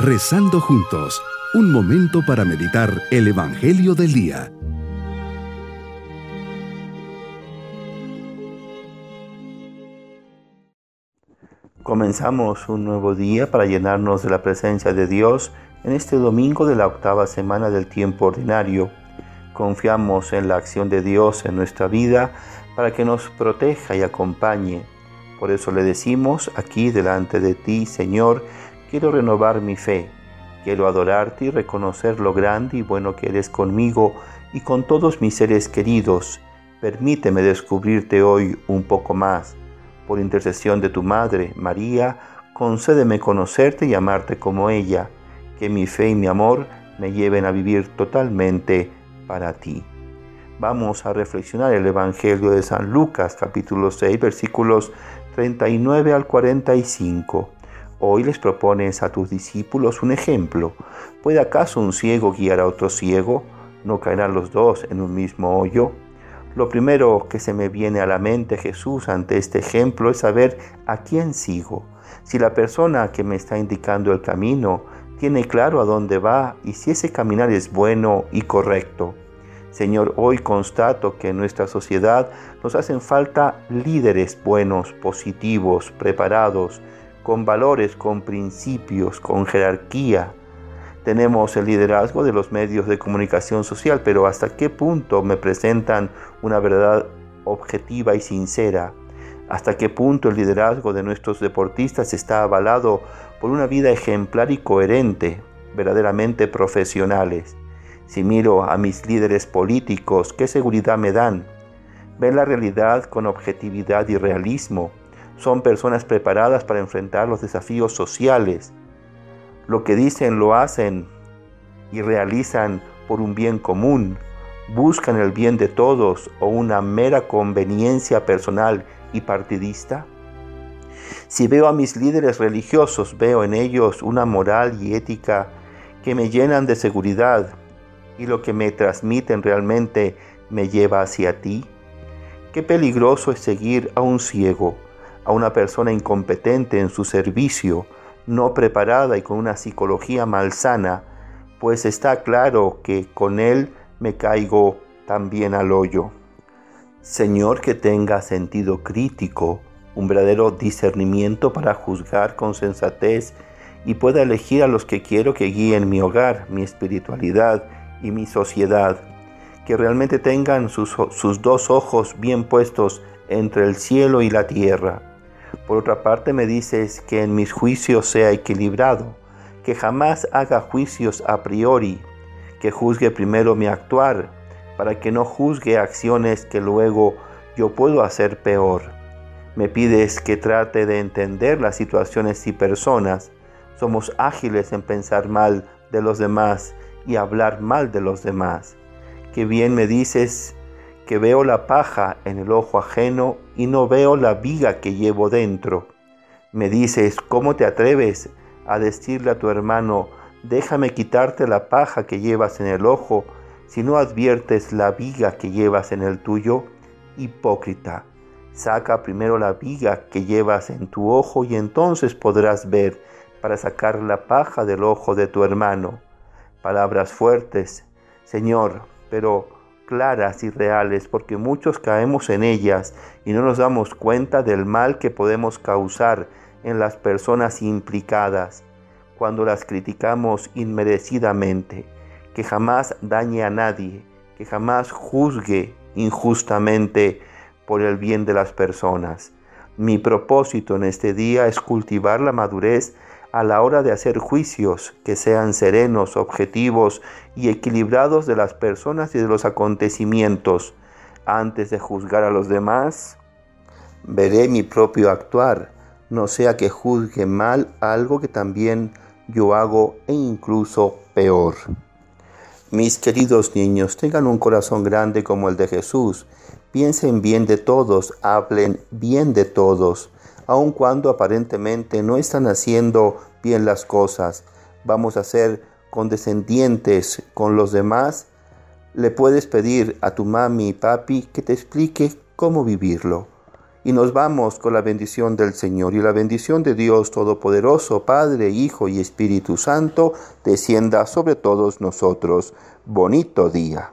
Rezando juntos, un momento para meditar el Evangelio del Día. Comenzamos un nuevo día para llenarnos de la presencia de Dios en este domingo de la octava semana del tiempo ordinario. Confiamos en la acción de Dios en nuestra vida para que nos proteja y acompañe. Por eso le decimos aquí delante de ti, Señor, quiero renovar mi fe, quiero adorarte y reconocer lo grande y bueno que eres conmigo y con todos mis seres queridos. Permíteme descubrirte hoy un poco más. Por intercesión de tu Madre, María, concédeme conocerte y amarte como ella, que mi fe y mi amor me lleven a vivir totalmente para ti. Vamos a reflexionar el Evangelio de San Lucas capítulo 6 versículos 39 al 45. Hoy les propones a tus discípulos un ejemplo. ¿Puede acaso un ciego guiar a otro ciego? ¿No caerán los dos en un mismo hoyo? Lo primero que se me viene a la mente Jesús ante este ejemplo es saber a quién sigo. Si la persona que me está indicando el camino tiene claro a dónde va y si ese caminar es bueno y correcto. Señor, hoy constato que en nuestra sociedad nos hacen falta líderes buenos, positivos, preparados, con valores, con principios, con jerarquía. Tenemos el liderazgo de los medios de comunicación social, pero ¿hasta qué punto me presentan una verdad objetiva y sincera? ¿Hasta qué punto el liderazgo de nuestros deportistas está avalado por una vida ejemplar y coherente, verdaderamente profesionales? Si miro a mis líderes políticos, ¿qué seguridad me dan? Ven la realidad con objetividad y realismo. Son personas preparadas para enfrentar los desafíos sociales. Lo que dicen lo hacen y realizan por un bien común. Buscan el bien de todos o una mera conveniencia personal y partidista. Si veo a mis líderes religiosos, veo en ellos una moral y ética que me llenan de seguridad, y lo que me transmiten realmente me lleva hacia ti? Qué peligroso es seguir a un ciego, a una persona incompetente en su servicio, no preparada y con una psicología malsana, pues está claro que con él me caigo también al hoyo. Señor, que tenga sentido crítico, un verdadero discernimiento para juzgar con sensatez y pueda elegir a los que quiero que guíen mi hogar, mi espiritualidad y mi sociedad, que realmente tengan sus, sus dos ojos bien puestos entre el cielo y la tierra. Por otra parte me dices que en mis juicios sea equilibrado, que jamás haga juicios a priori, que juzgue primero mi actuar, para que no juzgue acciones que luego yo puedo hacer peor. Me pides que trate de entender las situaciones y personas. Somos ágiles en pensar mal de los demás y hablar mal de los demás. Que bien me dices que veo la paja en el ojo ajeno y no veo la viga que llevo dentro. Me dices, ¿cómo te atreves a decirle a tu hermano, déjame quitarte la paja que llevas en el ojo, si no adviertes la viga que llevas en el tuyo? Hipócrita, saca primero la viga que llevas en tu ojo y entonces podrás ver para sacar la paja del ojo de tu hermano palabras fuertes, Señor, pero claras y reales, porque muchos caemos en ellas y no nos damos cuenta del mal que podemos causar en las personas implicadas cuando las criticamos inmerecidamente, que jamás dañe a nadie, que jamás juzgue injustamente por el bien de las personas. Mi propósito en este día es cultivar la madurez a la hora de hacer juicios que sean serenos, objetivos y equilibrados de las personas y de los acontecimientos. Antes de juzgar a los demás, veré mi propio actuar, no sea que juzgue mal algo que también yo hago e incluso peor. Mis queridos niños, tengan un corazón grande como el de Jesús. Piensen bien de todos, hablen bien de todos aun cuando aparentemente no están haciendo bien las cosas. Vamos a ser condescendientes con los demás. Le puedes pedir a tu mami y papi que te explique cómo vivirlo. Y nos vamos con la bendición del Señor. Y la bendición de Dios Todopoderoso, Padre, Hijo y Espíritu Santo, descienda sobre todos nosotros. Bonito día.